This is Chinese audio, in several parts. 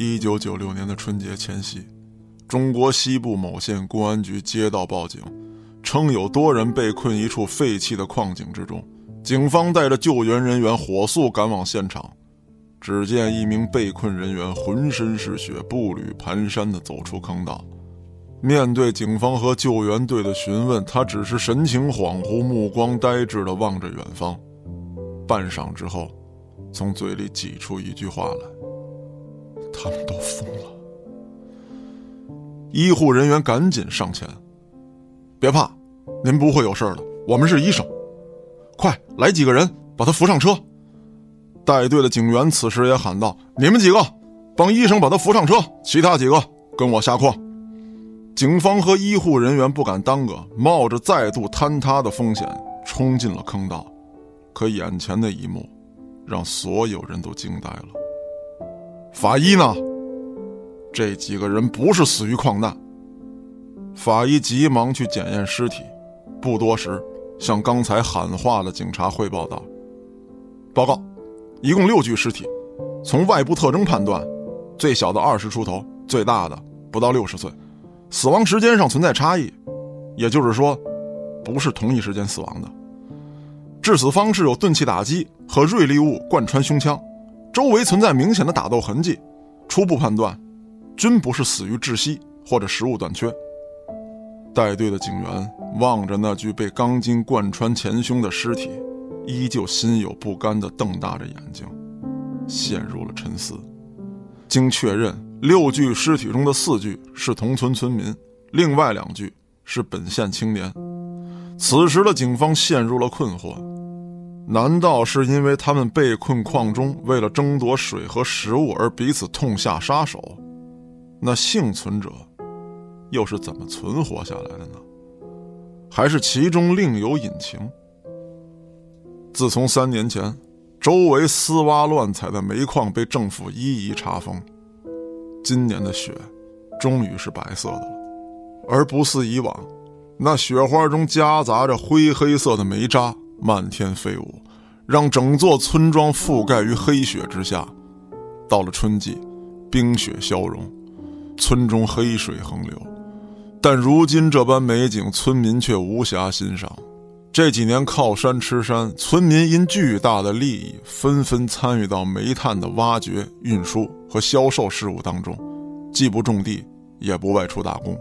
一九九六年的春节前夕，中国西部某县公安局接到报警，称有多人被困一处废弃的矿井之中。警方带着救援人员火速赶往现场，只见一名被困人员浑身是血、步履蹒跚地走出坑道。面对警方和救援队的询问，他只是神情恍惚，目光呆滞地望着远方。半晌之后，从嘴里挤出一句话来：“他们都疯了。”医护人员赶紧上前：“别怕，您不会有事的，我们是医生。快来几个人把他扶上车。”带队的警员此时也喊道：“你们几个帮医生把他扶上车，其他几个跟我下矿。”警方和医护人员不敢耽搁，冒着再度坍塌的风险冲进了坑道。可眼前的一幕，让所有人都惊呆了。法医呢？这几个人不是死于矿难。法医急忙去检验尸体，不多时，向刚才喊话的警察汇报道：“报告，一共六具尸体，从外部特征判断，最小的二十出头，最大的不到六十岁。”死亡时间上存在差异，也就是说，不是同一时间死亡的。致死方式有钝器打击和锐利物贯穿胸腔，周围存在明显的打斗痕迹。初步判断，均不是死于窒息或者食物短缺。带队的警员望着那具被钢筋贯穿前胸的尸体，依旧心有不甘地瞪大着眼睛，陷入了沉思。经确认。六具尸体中的四具是同村村民，另外两具是本县青年。此时的警方陷入了困惑：难道是因为他们被困矿中，为了争夺水和食物而彼此痛下杀手？那幸存者又是怎么存活下来的呢？还是其中另有隐情？自从三年前，周围私挖乱采的煤矿被政府一一查封。今年的雪，终于是白色的了，而不似以往，那雪花中夹杂着灰黑色的煤渣，漫天飞舞，让整座村庄覆盖于黑雪之下。到了春季，冰雪消融，村中黑水横流，但如今这般美景，村民却无暇欣赏。这几年靠山吃山，村民因巨大的利益，纷纷参与到煤炭的挖掘、运输和销售事务当中，既不种地，也不外出打工。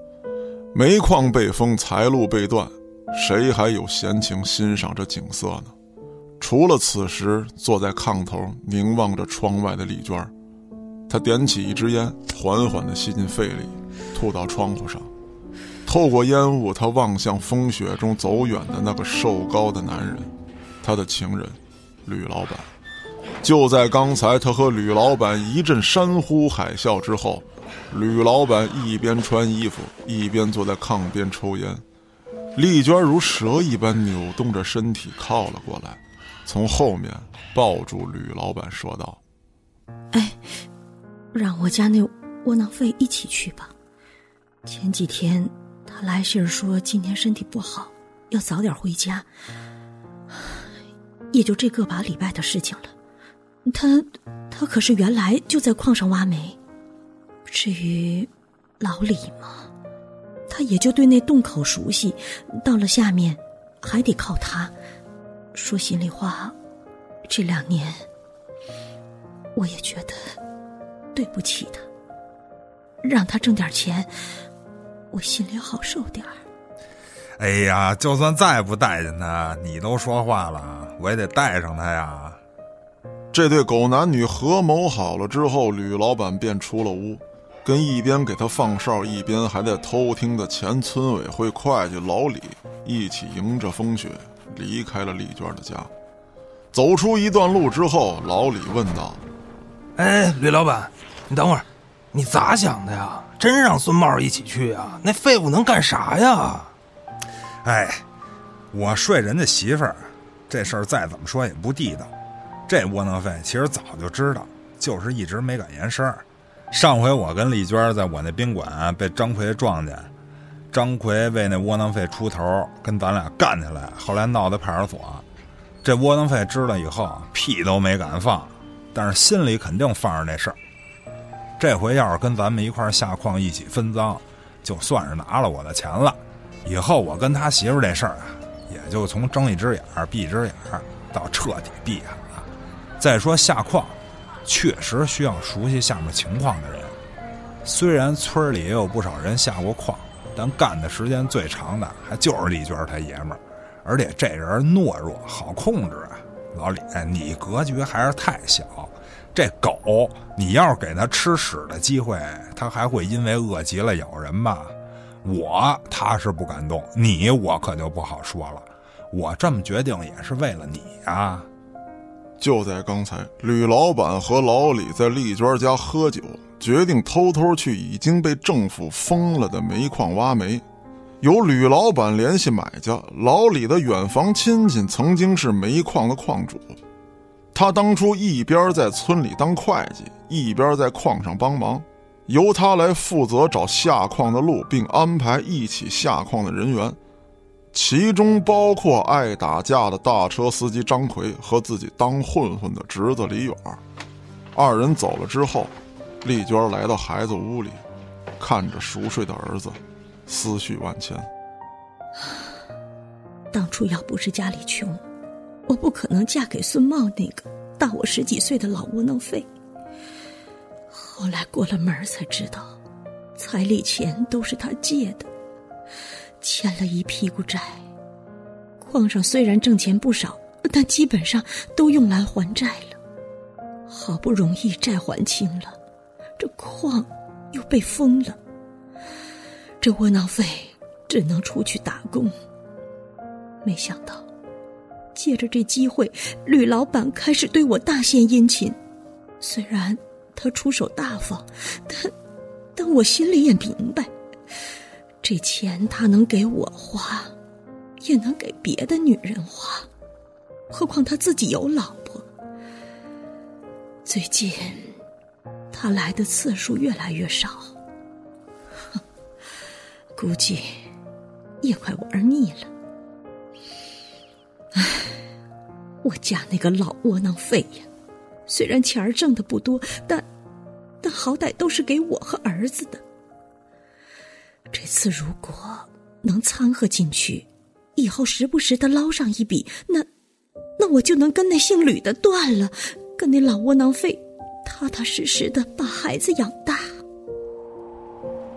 煤矿被封，财路被断，谁还有闲情欣赏这景色呢？除了此时坐在炕头凝望着窗外的丽娟儿，她点起一支烟，缓缓地吸进肺里，吐到窗户上。透过烟雾，他望向风雪中走远的那个瘦高的男人，他的情人，吕老板。就在刚才，他和吕老板一阵山呼海啸之后，吕老板一边穿衣服，一边坐在炕边抽烟。丽娟如蛇一般扭动着身体靠了过来，从后面抱住吕老板说道：“哎，让我家那窝囊废一起去吧，前几天。”他来信说今天身体不好，要早点回家。也就这个把礼拜的事情了。他他可是原来就在矿上挖煤。至于老李嘛，他也就对那洞口熟悉，到了下面还得靠他。说心里话，这两年我也觉得对不起他，让他挣点钱。我心里好受点儿。哎呀，就算再不待见他，你都说话了，我也得带上他呀。这对狗男女合谋好了之后，吕老板便出了屋，跟一边给他放哨，一边还在偷听的前村委会会计老李一起迎着风雪离开了丽娟的家。走出一段路之后，老李问道：“哎，吕老板，你等会儿，你咋想的呀？”真让孙茂一起去啊？那废物能干啥呀？哎，我睡人家媳妇儿，这事儿再怎么说也不地道。这窝囊废其实早就知道，就是一直没敢言声。上回我跟丽娟在我那宾馆被张奎撞见，张奎为那窝囊废出头，跟咱俩干起来，后来闹到派出所。这窝囊废知道以后，屁都没敢放，但是心里肯定放着那事儿。这回要是跟咱们一块下矿一起分赃，就算是拿了我的钱了。以后我跟他媳妇这事儿啊，也就从睁一只眼闭一只眼到彻底闭眼了。再说下矿，确实需要熟悉下面情况的人。虽然村里也有不少人下过矿，但干的时间最长的还就是丽娟他爷们儿，而且这人懦弱，好控制啊。老李，你格局还是太小。这狗，你要是给它吃屎的机会，它还会因为饿极了咬人吗？我他是不敢动，你我可就不好说了。我这么决定也是为了你呀。就在刚才，吕老板和老李在丽娟家喝酒，决定偷偷去已经被政府封了的煤矿挖煤。由吕老板联系买家，老李的远房亲戚曾经是煤矿的矿主。他当初一边在村里当会计，一边在矿上帮忙，由他来负责找下矿的路，并安排一起下矿的人员，其中包括爱打架的大车司机张奎和自己当混混的侄子李远。二人走了之后，丽娟来到孩子屋里，看着熟睡的儿子，思绪万千。当初要不是家里穷。我不可能嫁给孙茂那个大我十几岁的老窝囊废。后来过了门才知道，彩礼钱都是他借的，欠了一屁股债。矿上虽然挣钱不少，但基本上都用来还债了。好不容易债还清了，这矿又被封了。这窝囊废只能出去打工。没想到。借着这机会，吕老板开始对我大献殷勤。虽然他出手大方，但但我心里也明白，这钱他能给我花，也能给别的女人花。何况他自己有老婆。最近他来的次数越来越少，哼 估计也快玩腻了。唉，我家那个老窝囊废呀，虽然钱儿挣的不多，但但好歹都是给我和儿子的。这次如果能掺和进去，以后时不时的捞上一笔，那那我就能跟那姓吕的断了，跟那老窝囊废踏踏实实的把孩子养大。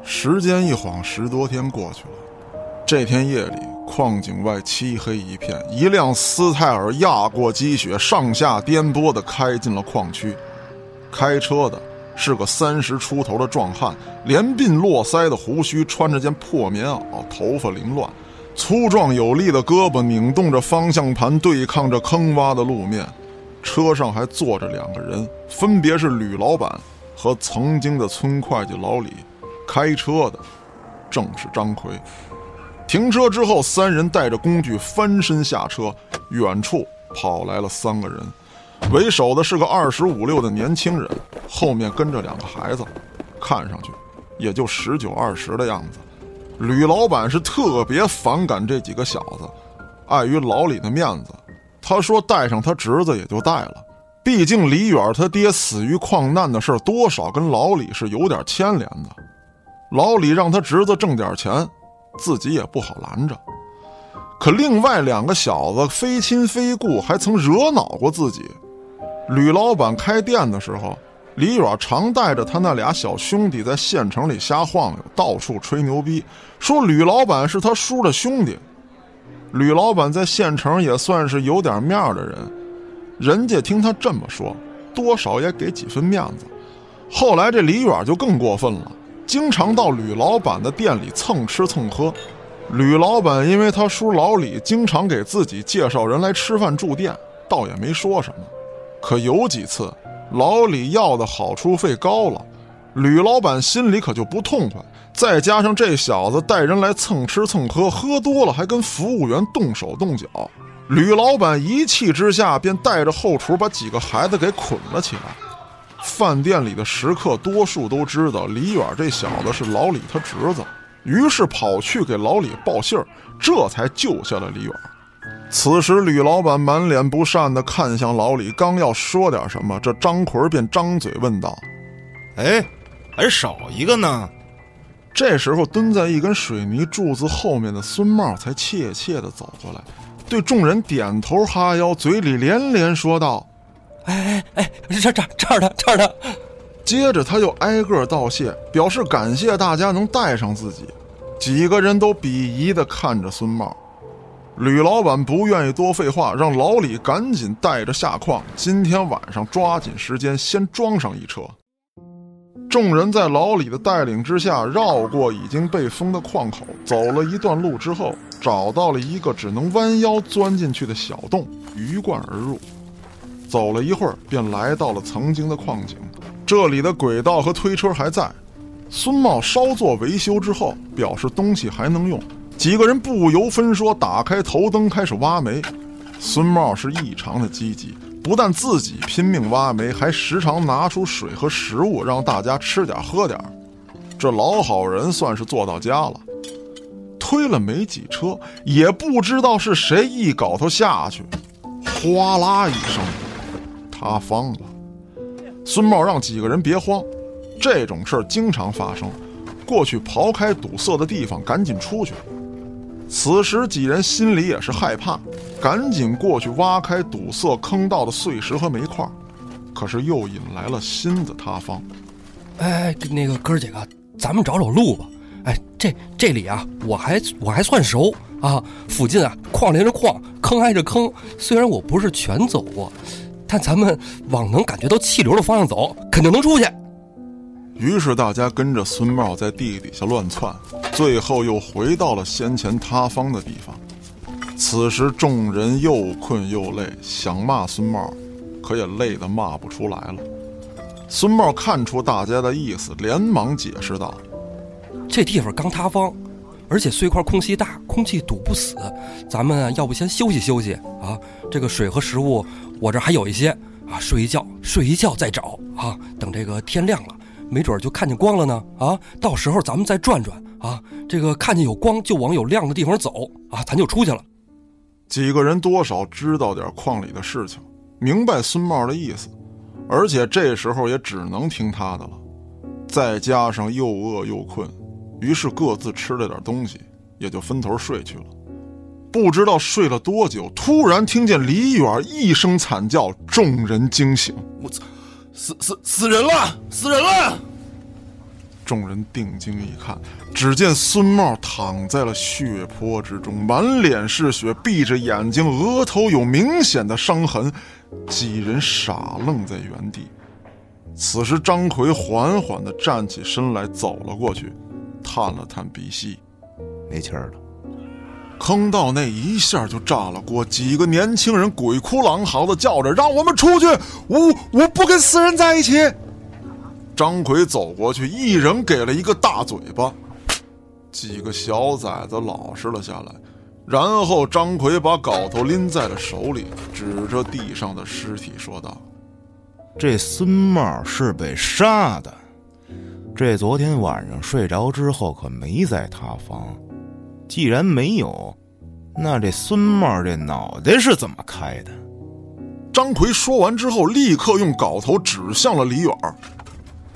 时间一晃，十多天过去了。这天夜里。矿井外漆黑一片，一辆斯泰尔压过积雪，上下颠簸的开进了矿区。开车的是个三十出头的壮汉，连鬓络腮的胡须，穿着件破棉袄，头发凌乱，粗壮有力的胳膊拧动着方向盘，对抗着坑洼的路面。车上还坐着两个人，分别是吕老板和曾经的村会计老李。开车的正是张奎。停车之后，三人带着工具翻身下车。远处跑来了三个人，为首的是个二十五六的年轻人，后面跟着两个孩子，看上去也就十九二十的样子。吕老板是特别反感这几个小子，碍于老李的面子，他说带上他侄子也就带了。毕竟李远他爹死于矿难的事多少跟老李是有点牵连的。老李让他侄子挣点钱。自己也不好拦着，可另外两个小子非亲非故，还曾惹恼过自己。吕老板开店的时候，李远常带着他那俩小兄弟在县城里瞎晃悠，到处吹牛逼，说吕老板是他叔的兄弟。吕老板在县城也算是有点面的人，人家听他这么说，多少也给几分面子。后来这李远就更过分了。经常到吕老板的店里蹭吃蹭喝，吕老板因为他叔老李经常给自己介绍人来吃饭住店，倒也没说什么。可有几次老李要的好处费高了，吕老板心里可就不痛快。再加上这小子带人来蹭吃蹭喝，喝多了还跟服务员动手动脚，吕老板一气之下便带着后厨把几个孩子给捆了起来。饭店里的食客多数都知道李远这小子是老李他侄子，于是跑去给老李报信儿，这才救下了李远。此时，吕老板满脸不善地看向老李，刚要说点什么，这张奎便张嘴问道：“哎，还少一个呢？这时候，蹲在一根水泥柱子后面的孙茂才怯怯地走过来，对众人点头哈腰，嘴里连连说道：“哎哎哎，这这这儿的这儿的。”接着他又挨个道谢，表示感谢大家能带上自己。几个人都鄙夷地看着孙茂。吕老板不愿意多废话，让老李赶紧带着下矿，今天晚上抓紧时间先装上一车。众人在老李的带领之下，绕过已经被封的矿口，走了一段路之后，找到了一个只能弯腰钻进去的小洞，鱼贯而入。走了一会儿，便来到了曾经的矿井，这里的轨道和推车还在。孙茂稍作维修之后，表示东西还能用。几个人不由分说，打开头灯开始挖煤。孙茂是异常的积极。不但自己拼命挖煤，还时常拿出水和食物让大家吃点喝点这老好人算是做到家了。推了没几车，也不知道是谁一镐头下去，哗啦一声，塌方了。孙茂让几个人别慌，这种事儿经常发生，过去刨开堵塞的地方，赶紧出去。此时几人心里也是害怕，赶紧过去挖开堵塞坑道的碎石和煤块，可是又引来了新的塌方。哎，那个哥几个，咱们找找路吧。哎，这这里啊，我还我还算熟啊。附近啊，矿连着矿，坑挨着坑。虽然我不是全走过，但咱们往能感觉到气流的方向走，肯定能出去。于是大家跟着孙茂在地底下乱窜，最后又回到了先前塌方的地方。此时众人又困又累，想骂孙茂，可也累得骂不出来了。孙茂看出大家的意思，连忙解释道：“这地方刚塌方，而且碎块空隙大，空气堵不死。咱们要不先休息休息啊？这个水和食物我这还有一些啊，睡一觉，睡一觉再找啊。等这个天亮了。”没准就看见光了呢啊！到时候咱们再转转啊，这个看见有光就往有亮的地方走啊，咱就出去了。几个人多少知道点矿里的事情，明白孙茂的意思，而且这时候也只能听他的了。再加上又饿又困，于是各自吃了点东西，也就分头睡去了。不知道睡了多久，突然听见李远一声惨叫，众人惊醒。我操！死死死人了！死人了！众人定睛一看，只见孙茂躺在了血泊之中，满脸是血，闭着眼睛，额头有明显的伤痕。几人傻愣在原地。此时，张奎缓缓地站起身来，走了过去，探了探鼻息，没气儿了。坑道内一下就炸了锅，几个年轻人鬼哭狼嚎的叫着：“让我们出去！我我不跟死人在一起！”张奎走过去，一人给了一个大嘴巴，几个小崽子老实了下来。然后张奎把镐头拎在了手里，指着地上的尸体说道：“这孙茂是被杀的，这昨天晚上睡着之后可没在塌方。”既然没有，那这孙茂这脑袋是怎么开的？张奎说完之后，立刻用镐头指向了李远。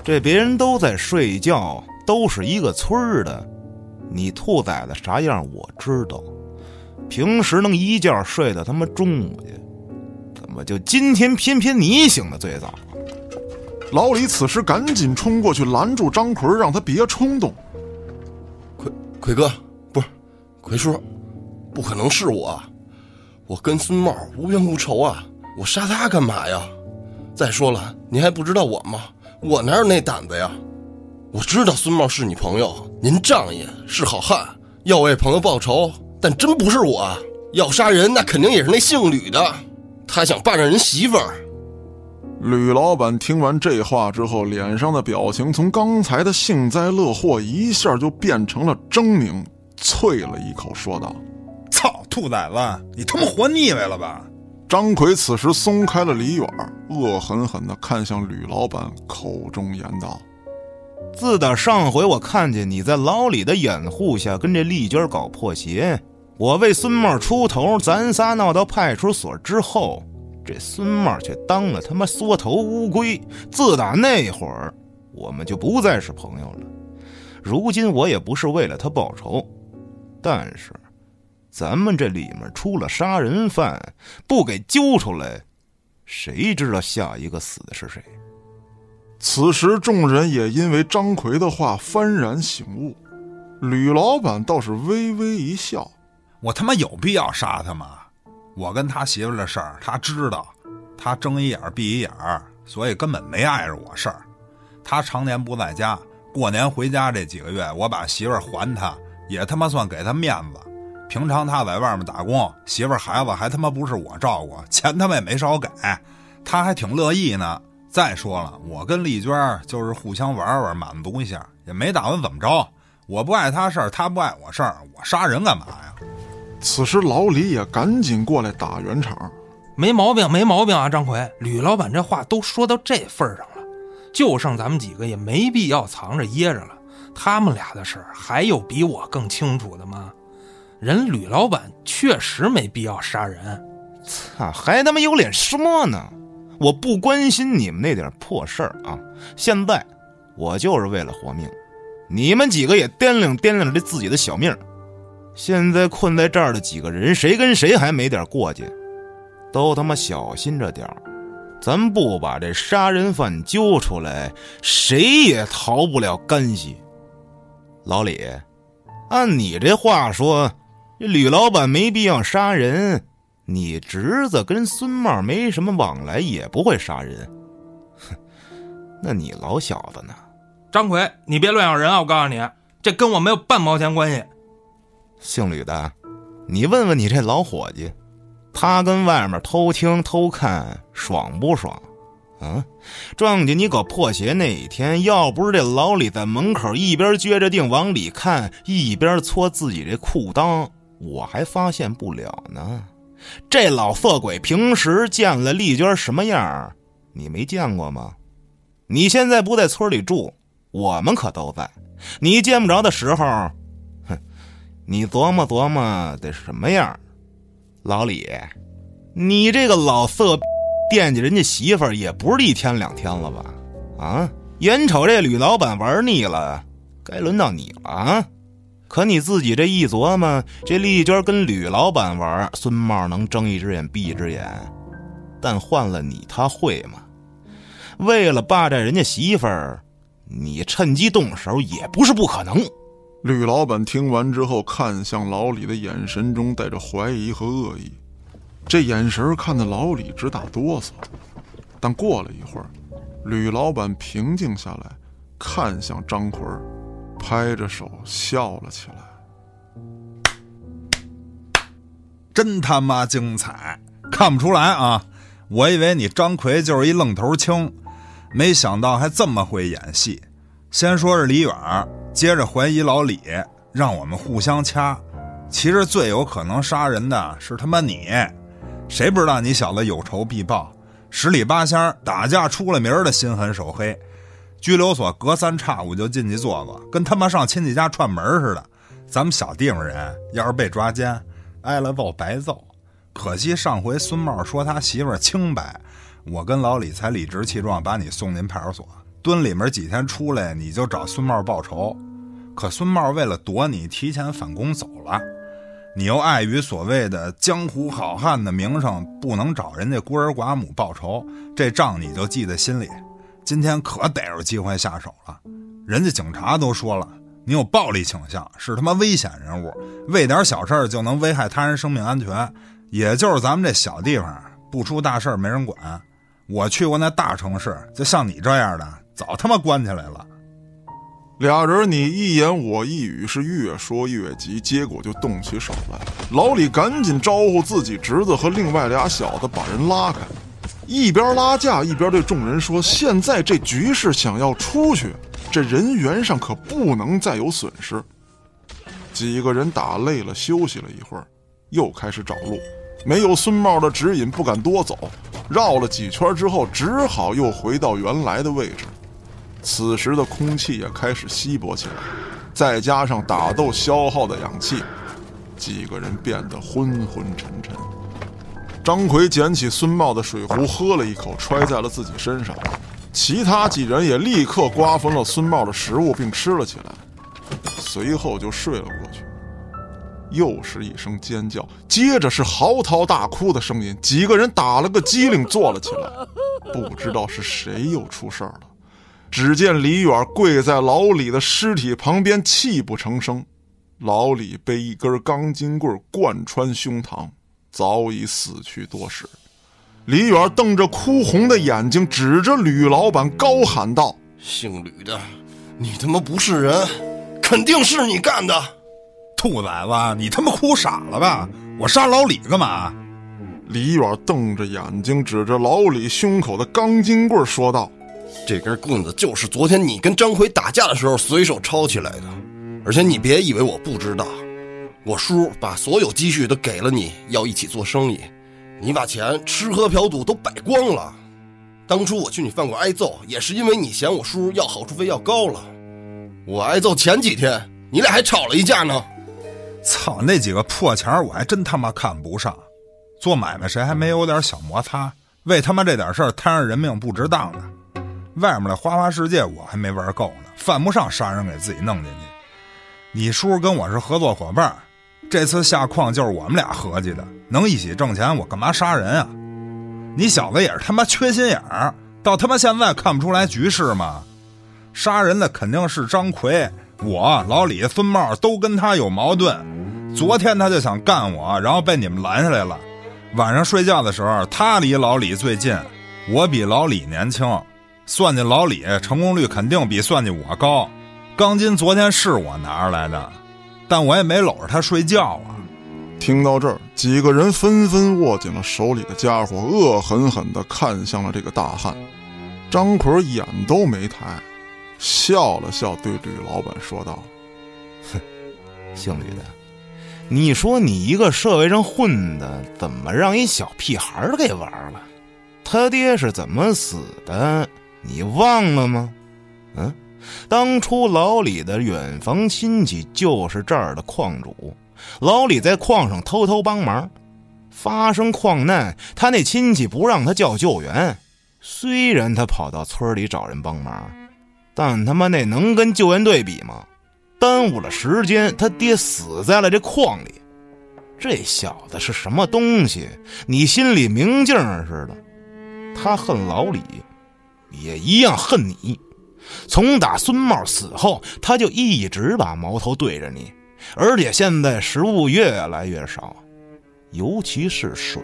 这别人都在睡觉，都是一个村儿的，你兔崽子啥样我知道。平时能一觉睡到他妈中午去，怎么就今天偏偏你醒的最早？老李此时赶紧冲过去拦住张奎，让他别冲动。奎奎哥。奎叔，不可能是我，我跟孙茂无冤无仇啊，我杀他干嘛呀？再说了，您还不知道我吗？我哪有那胆子呀？我知道孙茂是你朋友，您仗义是好汉，要为朋友报仇，但真不是我要杀人，那肯定也是那姓吕的，他想霸占人媳妇儿。吕老板听完这话之后，脸上的表情从刚才的幸灾乐祸一下就变成了狰狞。啐了一口，说道：“操，兔崽子，你他妈活腻歪了吧？”张奎此时松开了李远，恶狠狠地看向吕老板，口中言道：“自打上回我看见你在老李的掩护下跟这丽娟搞破鞋，我为孙茂出头，咱仨闹到派出所之后，这孙茂却当了他妈缩头乌龟。自打那会儿，我们就不再是朋友了。如今我也不是为了他报仇，但是，咱们这里面出了杀人犯，不给揪出来，谁知道下一个死的是谁？此时，众人也因为张奎的话幡然醒悟。吕老板倒是微微一笑：“我他妈有必要杀他吗？我跟他媳妇的事儿，他知道，他睁一眼闭一眼，所以根本没碍着我事儿。他常年不在家，过年回家这几个月，我把媳妇还他，也他妈算给他面子。平常他在外面打工，媳妇孩子还他妈不是我照顾，钱他妈也没少给，他还挺乐意呢。再说了，我跟丽娟就是互相玩玩，满足一下，也没打算怎么着。”我不碍他事儿，他不碍我事儿，我杀人干嘛呀？此时老李也赶紧过来打圆场，没毛病，没毛病啊！张奎，吕老板这话都说到这份上了，就剩咱们几个，也没必要藏着掖着了。他们俩的事儿，还有比我更清楚的吗？人吕老板确实没必要杀人，操，还他妈有脸说呢！我不关心你们那点破事儿啊！现在我就是为了活命。你们几个也掂量掂量这自己的小命现在困在这儿的几个人，谁跟谁还没点过节？都他妈小心着点咱不把这杀人犯揪出来，谁也逃不了干系。老李，按你这话说，这吕老板没必要杀人，你侄子跟孙茂没什么往来，也不会杀人。哼，那你老小子呢？张奎，你别乱咬人啊！我告诉你，这跟我没有半毛钱关系。姓吕的，你问问你这老伙计，他跟外面偷听偷看爽不爽？啊，撞见你搞破鞋那一天，要不是这老李在门口一边撅着腚往里看，一边搓自己这裤裆，我还发现不了呢。这老色鬼平时见了丽娟什么样，你没见过吗？你现在不在村里住？我们可都在，你见不着的时候，哼，你琢磨琢磨得什么样？老李，你这个老色，惦记人家媳妇儿也不是一天两天了吧？啊，眼瞅这吕老板玩腻了，该轮到你了啊！可你自己这一琢磨，这丽娟跟吕老板玩，孙茂能睁一只眼闭一只眼，但换了你，他会吗？为了霸占人家媳妇儿。你趁机动手也不是不可能。吕老板听完之后，看向老李的眼神中带着怀疑和恶意，这眼神看得老李直打哆嗦。但过了一会儿，吕老板平静下来，看向张奎，拍着手笑了起来：“真他妈精彩！看不出来啊，我以为你张奎就是一愣头青。”没想到还这么会演戏，先说是李远，接着怀疑老李，让我们互相掐。其实最有可能杀人的是他妈你，谁不知道你小子有仇必报，十里八乡打架出了名的心狠手黑，拘留所隔三差五就进去坐坐，跟他妈上亲戚家串门似的。咱们小地方人要是被抓奸，挨了揍白揍。可惜上回孙茂说他媳妇清白。我跟老李才理直气壮把你送进派出所蹲里面几天，出来你就找孙茂报仇，可孙茂为了躲你，提前反攻走了。你又碍于所谓的江湖好汉的名声，不能找人家孤儿寡母报仇，这账你就记在心里。今天可逮着机会下手了，人家警察都说了，你有暴力倾向，是他妈危险人物，为点小事就能危害他人生命安全。也就是咱们这小地方，不出大事没人管。我去过那大城市，就像你这样的，早他妈关起来了。俩人你一言我一语，是越说越急，结果就动起手来。老李赶紧招呼自己侄子和另外俩小子把人拉开，一边拉架一边对众人说：“现在这局势想要出去，这人员上可不能再有损失。”几个人打累了，休息了一会儿，又开始找路。没有孙茂的指引，不敢多走。绕了几圈之后，只好又回到原来的位置。此时的空气也开始稀薄起来，再加上打斗消耗的氧气，几个人变得昏昏沉沉。张奎捡起孙茂的水壶，喝了一口，揣在了自己身上。其他几人也立刻瓜分了孙茂的食物，并吃了起来，随后就睡了过去。又是一声尖叫，接着是嚎啕大哭的声音。几个人打了个激灵，坐了起来，不知道是谁又出事儿了。只见李远跪在老李的尸体旁边，泣不成声。老李被一根钢筋棍贯穿胸膛，早已死去多时。李远瞪着哭红的眼睛，指着吕老板高喊道：“姓吕的，你他妈不是人，肯定是你干的！兔崽子，你他妈哭傻了吧？我杀老李干嘛？”李远瞪着眼睛，指着老李胸口的钢筋棍说道：“这根棍子就是昨天你跟张奎打架的时候随手抄起来的，而且你别以为我不知道，我叔把所有积蓄都给了你，要一起做生意。”你把钱吃喝嫖赌都败光了，当初我去你饭馆挨揍，也是因为你嫌我叔要好处费要高了。我挨揍前几天，你俩还吵了一架呢。操，那几个破钱我还真他妈看不上。做买卖谁还没有点小摩擦？为他妈这点事儿摊上人命不值当的。外面的花花世界我还没玩够呢，犯不上杀人给自己弄进去。你叔跟我是合作伙伴。这次下矿就是我们俩合计的，能一起挣钱，我干嘛杀人啊？你小子也是他妈缺心眼儿，到他妈现在看不出来局势吗？杀人的肯定是张奎，我老李、孙茂都跟他有矛盾。昨天他就想干我，然后被你们拦下来了。晚上睡觉的时候，他离老李最近，我比老李年轻，算计老李成功率肯定比算计我高。钢筋昨天是我拿出来的。但我也没搂着他睡觉啊！听到这儿，几个人纷纷握紧了手里的家伙，恶狠狠地看向了这个大汉。张奎眼都没抬，笑了笑，对吕老板说道：“哼，姓吕的，你说你一个社会上混的，怎么让一小屁孩给玩了？他爹是怎么死的？你忘了吗？嗯？”当初老李的远房亲戚就是这儿的矿主，老李在矿上偷偷帮忙，发生矿难，他那亲戚不让他叫救援。虽然他跑到村里找人帮忙，但他妈那能跟救援队比吗？耽误了时间，他爹死在了这矿里。这小子是什么东西？你心里明镜似的。他恨老李，也一样恨你。从打孙茂死后，他就一直把矛头对着你，而且现在食物越来越少，尤其是水，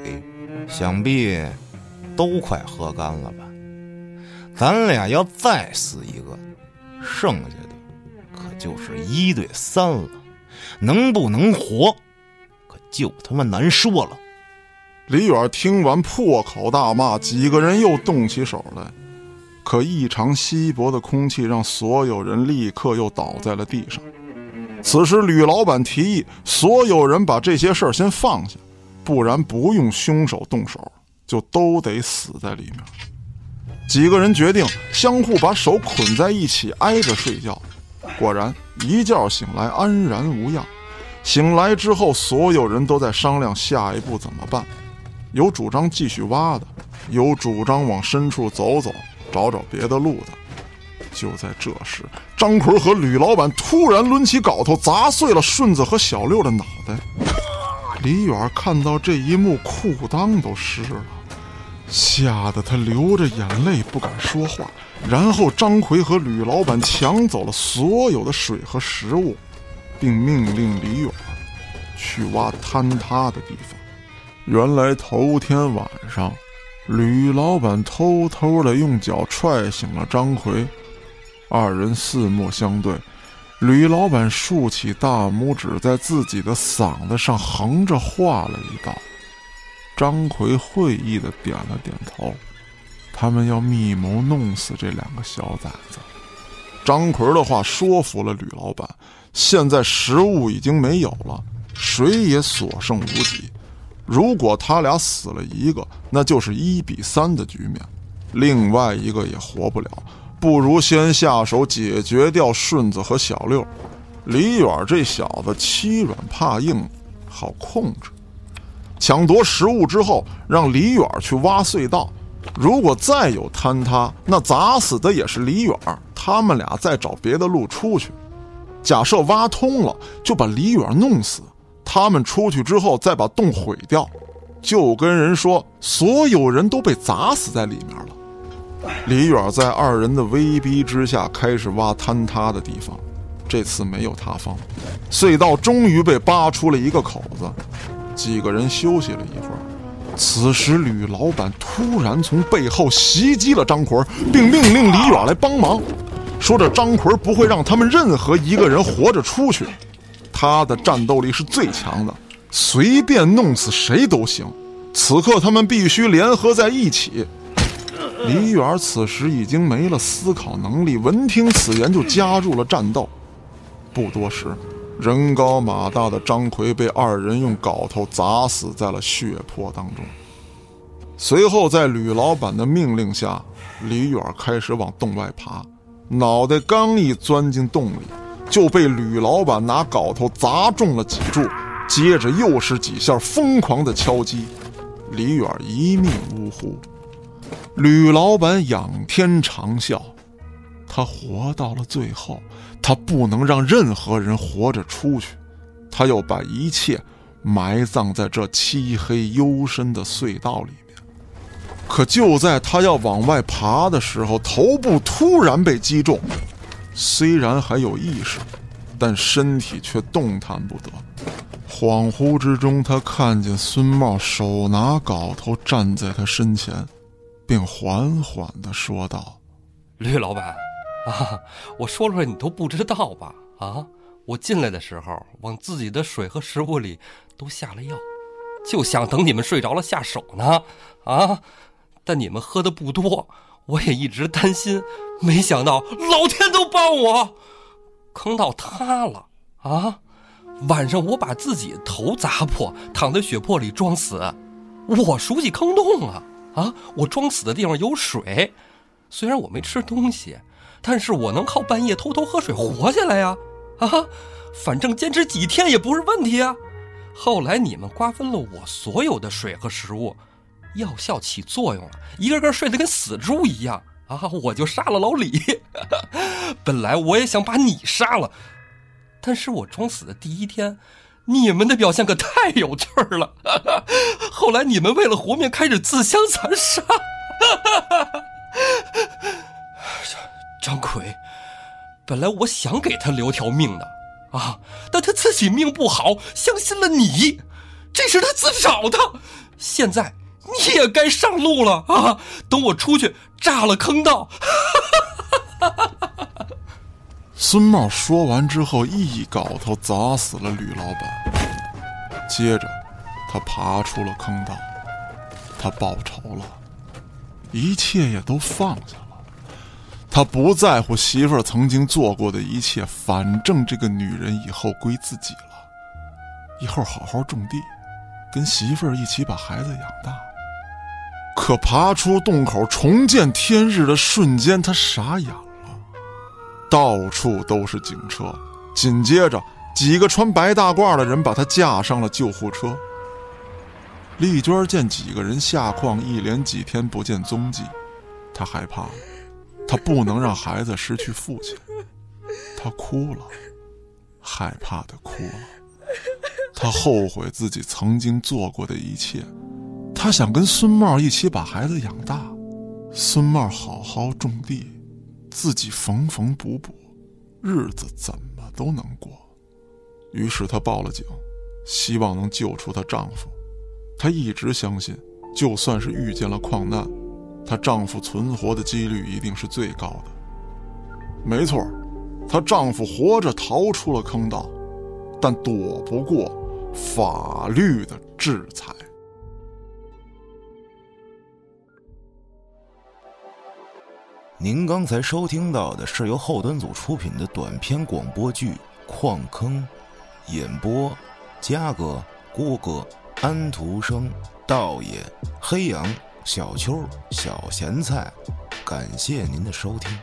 想必都快喝干了吧？咱俩要再死一个，剩下的可就是一对三了，能不能活，可就他妈难说了。李远听完破口大骂，几个人又动起手来。可异常稀薄的空气让所有人立刻又倒在了地上。此时，吕老板提议所有人把这些事儿先放下，不然不用凶手动手，就都得死在里面。几个人决定相互把手捆在一起，挨着睡觉。果然，一觉醒来安然无恙。醒来之后，所有人都在商量下一步怎么办。有主张继续挖的，有主张往深处走走。找找别的路的。就在这时，张奎和吕老板突然抡起镐头砸碎了顺子和小六的脑袋。李远看到这一幕，裤裆都湿了，吓得他流着眼泪不敢说话。然后张奎和吕老板抢走了所有的水和食物，并命令李远去挖坍塌的地方。原来头天晚上。吕老板偷偷的用脚踹醒了张奎，二人四目相对。吕老板竖起大拇指，在自己的嗓子上横着画了一道。张奎会意的点了点头。他们要密谋弄死这两个小崽子。张奎的话说服了吕老板。现在食物已经没有了，水也所剩无几。如果他俩死了一个，那就是一比三的局面，另外一个也活不了。不如先下手解决掉顺子和小六。李远这小子欺软怕硬，好控制。抢夺食物之后，让李远去挖隧道，如果再有坍塌，那砸死的也是李远。他们俩再找别的路出去。假设挖通了，就把李远弄死。他们出去之后，再把洞毁掉，就跟人说所有人都被砸死在里面了。李远在二人的威逼之下，开始挖坍塌的地方。这次没有塌方，隧道终于被扒出了一个口子。几个人休息了一会儿，此时吕老板突然从背后袭击了张奎，并命令李远来帮忙，说着张奎不会让他们任何一个人活着出去。他的战斗力是最强的，随便弄死谁都行。此刻他们必须联合在一起。李远此时已经没了思考能力，闻听此言就加入了战斗。不多时，人高马大的张奎被二人用镐头砸死在了血泊当中。随后，在吕老板的命令下，李远开始往洞外爬，脑袋刚一钻进洞里，就被吕老板拿镐头砸中了脊柱，接着又是几下疯狂的敲击，李远一命呜呼。吕老板仰天长啸。他活到了最后，他不能让任何人活着出去，他要把一切埋葬在这漆黑幽深的隧道里面。可就在他要往外爬的时候，头部突然被击中，虽然还有意识，但身体却动弹不得。恍惚之中，他看见孙茂手拿镐头站在他身前，并缓缓地说道：“吕老板。”啊，我说出来你都不知道吧？啊，我进来的时候往自己的水和食物里都下了药，就想等你们睡着了下手呢。啊，但你们喝的不多，我也一直担心，没想到老天都帮我，坑到塌了。啊，晚上我把自己头砸破，躺在血泊里装死。我熟悉坑洞啊！啊，我装死的地方有水，虽然我没吃东西。但是我能靠半夜偷偷喝水活下来呀，啊，反正坚持几天也不是问题啊。后来你们瓜分了我所有的水和食物，药效起作用了，一个个睡得跟死猪一样啊，我就杀了老李。本来我也想把你杀了，但是我装死的第一天，你们的表现可太有趣儿了。后来你们为了活命开始自相残杀。张奎，本来我想给他留条命的，啊，但他自己命不好，相信了你，这是他自找的。现在你也该上路了 啊！等我出去炸了坑道。孙茂说完之后，一镐头砸死了吕老板。接着，他爬出了坑道，他报仇了，一切也都放下了。他不在乎媳妇儿曾经做过的一切，反正这个女人以后归自己了。以后好好种地，跟媳妇儿一起把孩子养大。可爬出洞口重见天日的瞬间，他傻眼了。到处都是警车，紧接着几个穿白大褂的人把他架上了救护车。丽娟见几个人下矿一连几天不见踪迹，她害怕了。他不能让孩子失去父亲，她哭了，害怕的哭了。她后悔自己曾经做过的一切，他想跟孙茂一起把孩子养大，孙茂好好种地，自己缝缝补补，日子怎么都能过。于是她报了警，希望能救出她丈夫。她一直相信，就算是遇见了矿难。她丈夫存活的几率一定是最高的。没错，她丈夫活着逃出了坑道，但躲不过法律的制裁。您刚才收听到的是由后端组出品的短篇广播剧《矿坑》，演播：嘉哥、郭哥、安徒生、道爷、黑羊。小秋，小咸菜，感谢您的收听。